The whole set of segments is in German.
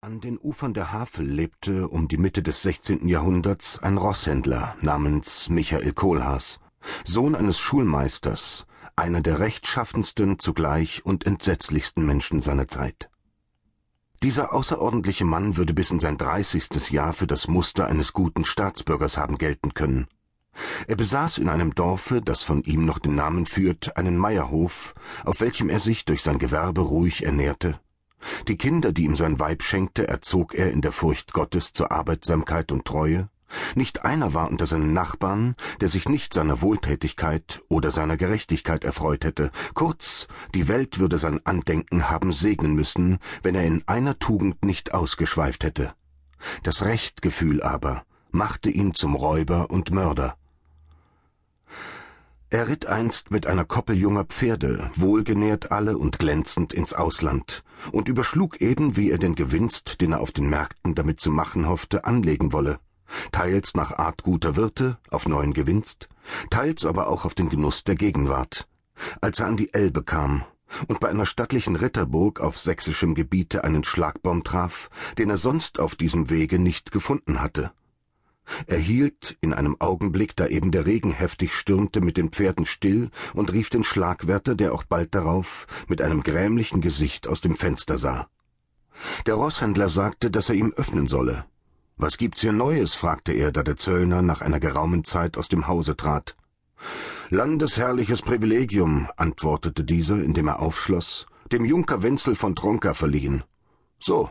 An den Ufern der Havel lebte um die Mitte des 16. Jahrhunderts ein Rosshändler namens Michael Kohlhaas, Sohn eines Schulmeisters, einer der rechtschaffensten zugleich und entsetzlichsten Menschen seiner Zeit. Dieser außerordentliche Mann würde bis in sein dreißigstes Jahr für das Muster eines guten Staatsbürgers haben gelten können. Er besaß in einem Dorfe, das von ihm noch den Namen führt, einen Meierhof, auf welchem er sich durch sein Gewerbe ruhig ernährte die Kinder, die ihm sein Weib schenkte, erzog er in der Furcht Gottes zur Arbeitsamkeit und Treue. Nicht einer war unter seinen Nachbarn, der sich nicht seiner Wohltätigkeit oder seiner Gerechtigkeit erfreut hätte. Kurz, die Welt würde sein Andenken haben segnen müssen, wenn er in einer Tugend nicht ausgeschweift hätte. Das Rechtgefühl aber machte ihn zum Räuber und Mörder. Er ritt einst mit einer Koppel junger Pferde, wohlgenährt alle und glänzend ins Ausland, und überschlug eben, wie er den Gewinst, den er auf den Märkten damit zu machen hoffte, anlegen wolle, teils nach Art guter Wirte, auf neuen Gewinst, teils aber auch auf den Genuss der Gegenwart. Als er an die Elbe kam und bei einer stattlichen Ritterburg auf sächsischem Gebiete einen Schlagbaum traf, den er sonst auf diesem Wege nicht gefunden hatte, er hielt in einem Augenblick, da eben der Regen heftig stürmte, mit den Pferden still und rief den Schlagwärter, der auch bald darauf mit einem grämlichen Gesicht aus dem Fenster sah. Der Rosshändler sagte, dass er ihm öffnen solle. Was gibt's hier Neues? fragte er, da der Zöllner nach einer geraumen Zeit aus dem Hause trat. Landesherrliches Privilegium, antwortete dieser, indem er aufschloss, dem Junker Wenzel von Tronka verliehen. So,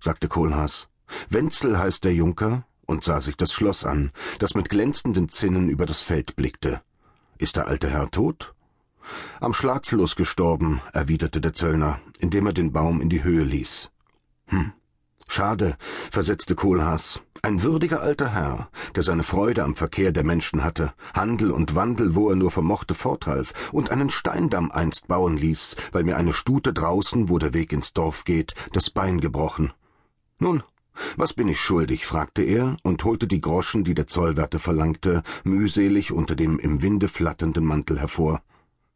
sagte Kohlhaas. Wenzel heißt der Junker, und sah sich das Schloss an, das mit glänzenden Zinnen über das Feld blickte. Ist der alte Herr tot? Am Schlagfluss gestorben, erwiderte der Zöllner, indem er den Baum in die Höhe ließ. Hm, schade, versetzte Kohlhaas. Ein würdiger alter Herr, der seine Freude am Verkehr der Menschen hatte, Handel und Wandel, wo er nur vermochte, forthalf, und einen Steindamm einst bauen ließ, weil mir eine Stute draußen, wo der Weg ins Dorf geht, das Bein gebrochen. Nun, was bin ich schuldig? fragte er und holte die Groschen, die der Zollwärter verlangte, mühselig unter dem im Winde flatternden Mantel hervor.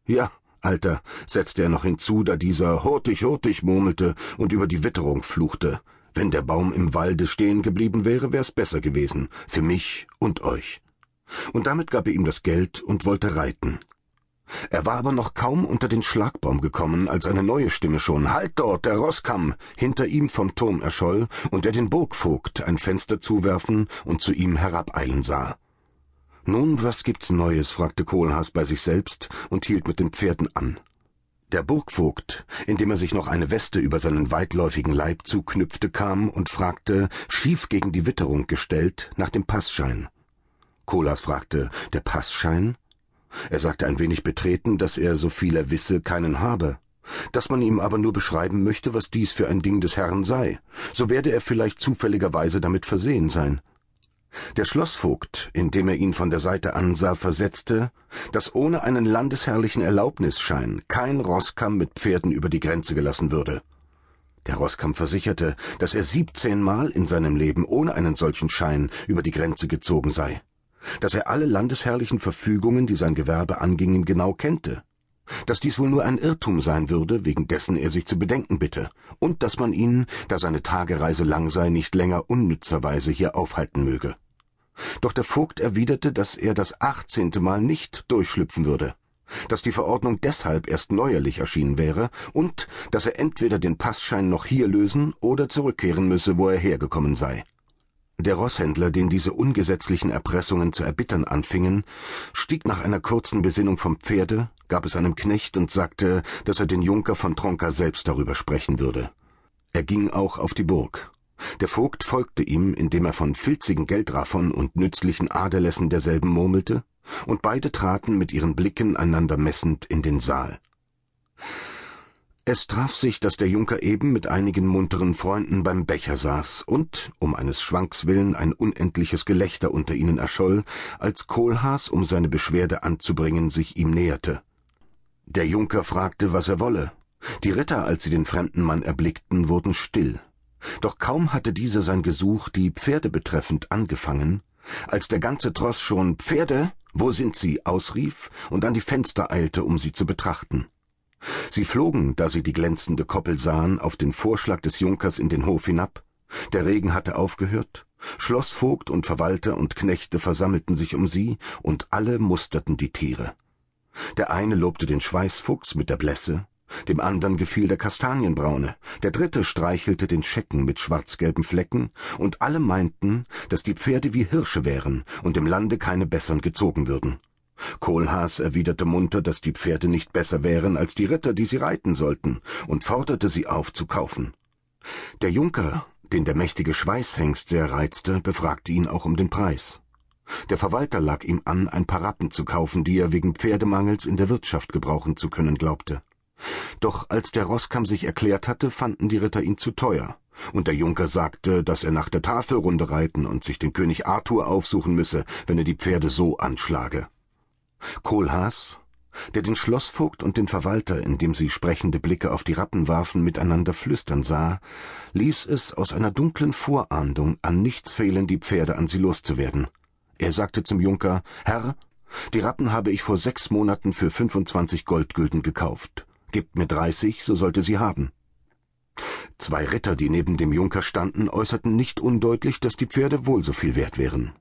Ja, Alter, setzte er noch hinzu, da dieser hurtig, hurtig murmelte und über die Witterung fluchte. Wenn der Baum im Walde stehen geblieben wäre, wär's besser gewesen, für mich und euch. Und damit gab er ihm das Geld und wollte reiten. Er war aber noch kaum unter den Schlagbaum gekommen, als eine neue Stimme schon Halt dort, der Rosskamm hinter ihm vom Turm erscholl und er den Burgvogt ein Fenster zuwerfen und zu ihm herabeilen sah. Nun, was gibt's Neues? fragte Kohlhaas bei sich selbst und hielt mit den Pferden an. Der Burgvogt, indem er sich noch eine Weste über seinen weitläufigen Leib zuknüpfte, kam und fragte, schief gegen die Witterung gestellt, nach dem Passschein. Kohlhaas fragte, der Passschein? Er sagte ein wenig betreten, dass er, so viel er wisse, keinen habe, dass man ihm aber nur beschreiben möchte, was dies für ein Ding des Herrn sei, so werde er vielleicht zufälligerweise damit versehen sein. Der Schlossvogt, indem er ihn von der Seite ansah, versetzte, dass ohne einen landesherrlichen Erlaubnisschein kein Rosskamm mit Pferden über die Grenze gelassen würde. Der Rosskamm versicherte, dass er siebzehnmal in seinem Leben ohne einen solchen Schein über die Grenze gezogen sei dass er alle landesherrlichen Verfügungen, die sein Gewerbe angingen, genau kennte, dass dies wohl nur ein Irrtum sein würde, wegen dessen er sich zu bedenken bitte, und dass man ihn, da seine Tagereise lang sei, nicht länger unnützerweise hier aufhalten möge. Doch der Vogt erwiderte, dass er das achtzehnte Mal nicht durchschlüpfen würde, dass die Verordnung deshalb erst neuerlich erschienen wäre und dass er entweder den Passschein noch hier lösen oder zurückkehren müsse, wo er hergekommen sei. Der Rosshändler, den diese ungesetzlichen Erpressungen zu erbittern anfingen, stieg nach einer kurzen Besinnung vom Pferde, gab es einem Knecht und sagte, dass er den Junker von Tronka selbst darüber sprechen würde. Er ging auch auf die Burg. Der Vogt folgte ihm, indem er von filzigen Geldraffern und nützlichen Aderlässen derselben murmelte, und beide traten mit ihren Blicken einander messend in den Saal. Es traf sich, dass der Junker eben mit einigen munteren Freunden beim Becher saß und, um eines Schwanks willen, ein unendliches Gelächter unter ihnen erscholl, als Kohlhaas, um seine Beschwerde anzubringen, sich ihm näherte. Der Junker fragte, was er wolle. Die Ritter, als sie den fremden Mann erblickten, wurden still. Doch kaum hatte dieser sein Gesuch die Pferde betreffend angefangen, als der ganze Tross schon Pferde, wo sind sie? ausrief und an die Fenster eilte, um sie zu betrachten. Sie flogen, da sie die glänzende Koppel sahen, auf den Vorschlag des Junkers in den Hof hinab, Der Regen hatte aufgehört, Schlossvogt und Verwalter und Knechte versammelten sich um sie, und alle musterten die Tiere. Der eine lobte den Schweißfuchs mit der Blässe, dem andern gefiel der Kastanienbraune, der dritte streichelte den Schecken mit schwarzgelben Flecken, und alle meinten, dass die Pferde wie Hirsche wären und im Lande keine bessern gezogen würden. Kohlhaas erwiderte munter, dass die Pferde nicht besser wären als die Ritter, die sie reiten sollten, und forderte sie auf zu kaufen. Der Junker, den der mächtige Schweißhengst sehr reizte, befragte ihn auch um den Preis. Der Verwalter lag ihm an, ein paar Rappen zu kaufen, die er wegen Pferdemangels in der Wirtschaft gebrauchen zu können glaubte. Doch als der Roßkamm sich erklärt hatte, fanden die Ritter ihn zu teuer, und der Junker sagte, dass er nach der Tafelrunde reiten und sich den König Arthur aufsuchen müsse, wenn er die Pferde so anschlage. Kohlhaas, der den Schlossvogt und den Verwalter, indem sie sprechende Blicke auf die Rappen warfen, miteinander flüstern sah, ließ es aus einer dunklen Vorahndung an nichts fehlen, die Pferde an sie loszuwerden. Er sagte zum Junker, Herr, die Rappen habe ich vor sechs Monaten für fünfundzwanzig Goldgülden gekauft. Gebt mir dreißig, so sollte sie haben. Zwei Ritter, die neben dem Junker standen, äußerten nicht undeutlich, dass die Pferde wohl so viel wert wären.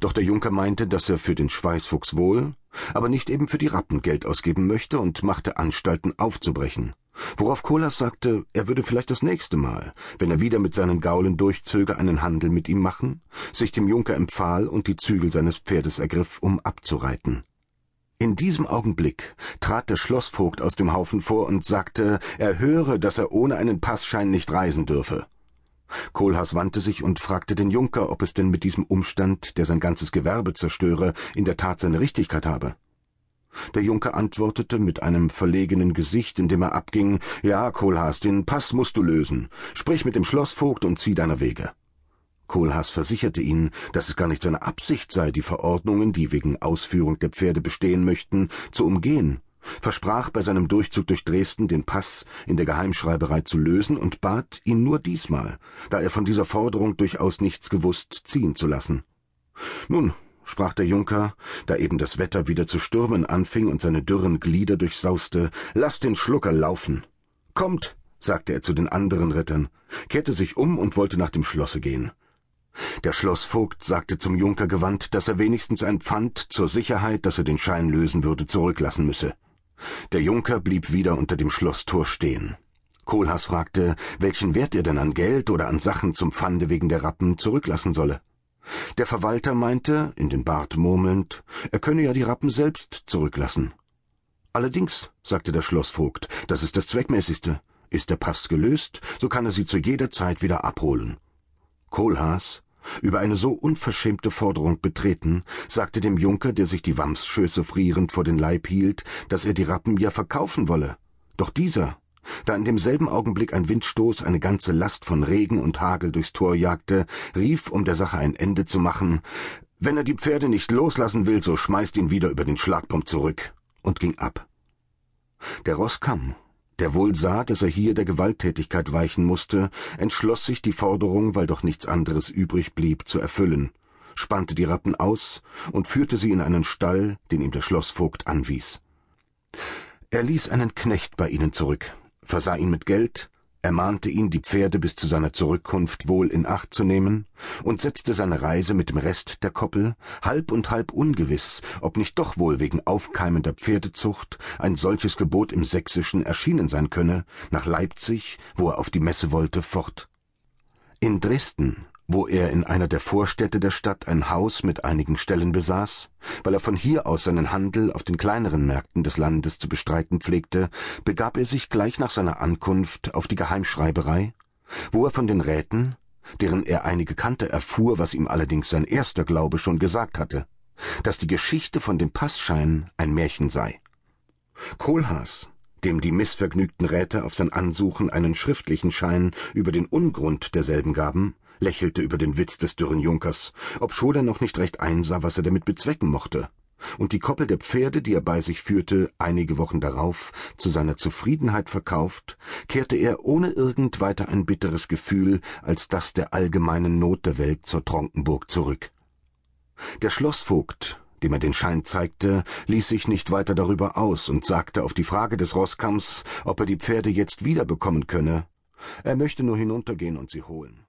Doch der Junker meinte, dass er für den Schweißfuchs wohl, aber nicht eben für die Rappen Geld ausgeben möchte und machte Anstalten aufzubrechen. Worauf Kolas sagte, er würde vielleicht das nächste Mal, wenn er wieder mit seinen Gaulen durchzöge, einen Handel mit ihm machen, sich dem Junker empfahl und die Zügel seines Pferdes ergriff, um abzureiten. In diesem Augenblick trat der Schlossvogt aus dem Haufen vor und sagte, er höre, dass er ohne einen Passschein nicht reisen dürfe. Kohlhaas wandte sich und fragte den Junker, ob es denn mit diesem Umstand, der sein ganzes Gewerbe zerstöre, in der Tat seine Richtigkeit habe. Der Junker antwortete mit einem verlegenen Gesicht, indem er abging, Ja, Kohlhaas, den Pass musst du lösen. Sprich mit dem Schlossvogt und zieh deiner Wege. Kohlhaas versicherte ihn, dass es gar nicht seine Absicht sei, die Verordnungen, die wegen Ausführung der Pferde bestehen möchten, zu umgehen, versprach bei seinem Durchzug durch Dresden den Pass in der Geheimschreiberei zu lösen und bat ihn nur diesmal, da er von dieser Forderung durchaus nichts gewusst, ziehen zu lassen. Nun, sprach der Junker, da eben das Wetter wieder zu stürmen anfing und seine dürren Glieder durchsauste, lasst den Schlucker laufen. Kommt, sagte er zu den anderen Rittern, kehrte sich um und wollte nach dem Schlosse gehen. Der Schlossvogt sagte zum Junker gewandt, dass er wenigstens ein Pfand zur Sicherheit, dass er den Schein lösen würde, zurücklassen müsse. Der Junker blieb wieder unter dem Schlosstor stehen. Kohlhaas fragte, welchen Wert er denn an Geld oder an Sachen zum Pfande wegen der Rappen zurücklassen solle. Der Verwalter meinte, in den Bart murmelnd, er könne ja die Rappen selbst zurücklassen. Allerdings, sagte der Schlossvogt, das ist das Zweckmäßigste. Ist der Pass gelöst, so kann er sie zu jeder Zeit wieder abholen. Kohlhaas, über eine so unverschämte Forderung betreten, sagte dem Junker, der sich die Wamsschöße frierend vor den Leib hielt, dass er die Rappen ja verkaufen wolle. Doch dieser, da in demselben Augenblick ein Windstoß eine ganze Last von Regen und Hagel durchs Tor jagte, rief, um der Sache ein Ende zu machen, wenn er die Pferde nicht loslassen will, so schmeißt ihn wieder über den Schlagbaum zurück, und ging ab. Der Roßkamm der wohl sah, dass er hier der Gewalttätigkeit weichen musste, entschloss sich, die Forderung, weil doch nichts anderes übrig blieb, zu erfüllen, spannte die Rappen aus und führte sie in einen Stall, den ihm der Schlossvogt anwies. Er ließ einen Knecht bei ihnen zurück, versah ihn mit Geld, ermahnte ihn, die Pferde bis zu seiner Zurückkunft wohl in Acht zu nehmen, und setzte seine Reise mit dem Rest der Koppel, halb und halb ungewiss, ob nicht doch wohl wegen aufkeimender Pferdezucht ein solches Gebot im Sächsischen erschienen sein könne, nach Leipzig, wo er auf die Messe wollte, fort. In Dresden wo er in einer der Vorstädte der Stadt ein Haus mit einigen Stellen besaß, weil er von hier aus seinen Handel auf den kleineren Märkten des Landes zu bestreiten pflegte, begab er sich gleich nach seiner Ankunft auf die Geheimschreiberei, wo er von den Räten, deren er einige kannte, erfuhr, was ihm allerdings sein erster Glaube schon gesagt hatte, dass die Geschichte von dem Passschein ein Märchen sei. Kohlhaas, dem die missvergnügten Räte auf sein Ansuchen einen schriftlichen Schein über den Ungrund derselben gaben, lächelte über den Witz des dürren Junkers, obschon er noch nicht recht einsah, was er damit bezwecken mochte, und die Koppel der Pferde, die er bei sich führte, einige Wochen darauf zu seiner Zufriedenheit verkauft, kehrte er ohne irgend weiter ein bitteres Gefühl als das der allgemeinen Not der Welt zur Tronkenburg zurück. Der Schlossvogt, dem er den Schein zeigte, ließ sich nicht weiter darüber aus und sagte auf die Frage des Rosskamms, ob er die Pferde jetzt wiederbekommen könne, er möchte nur hinuntergehen und sie holen.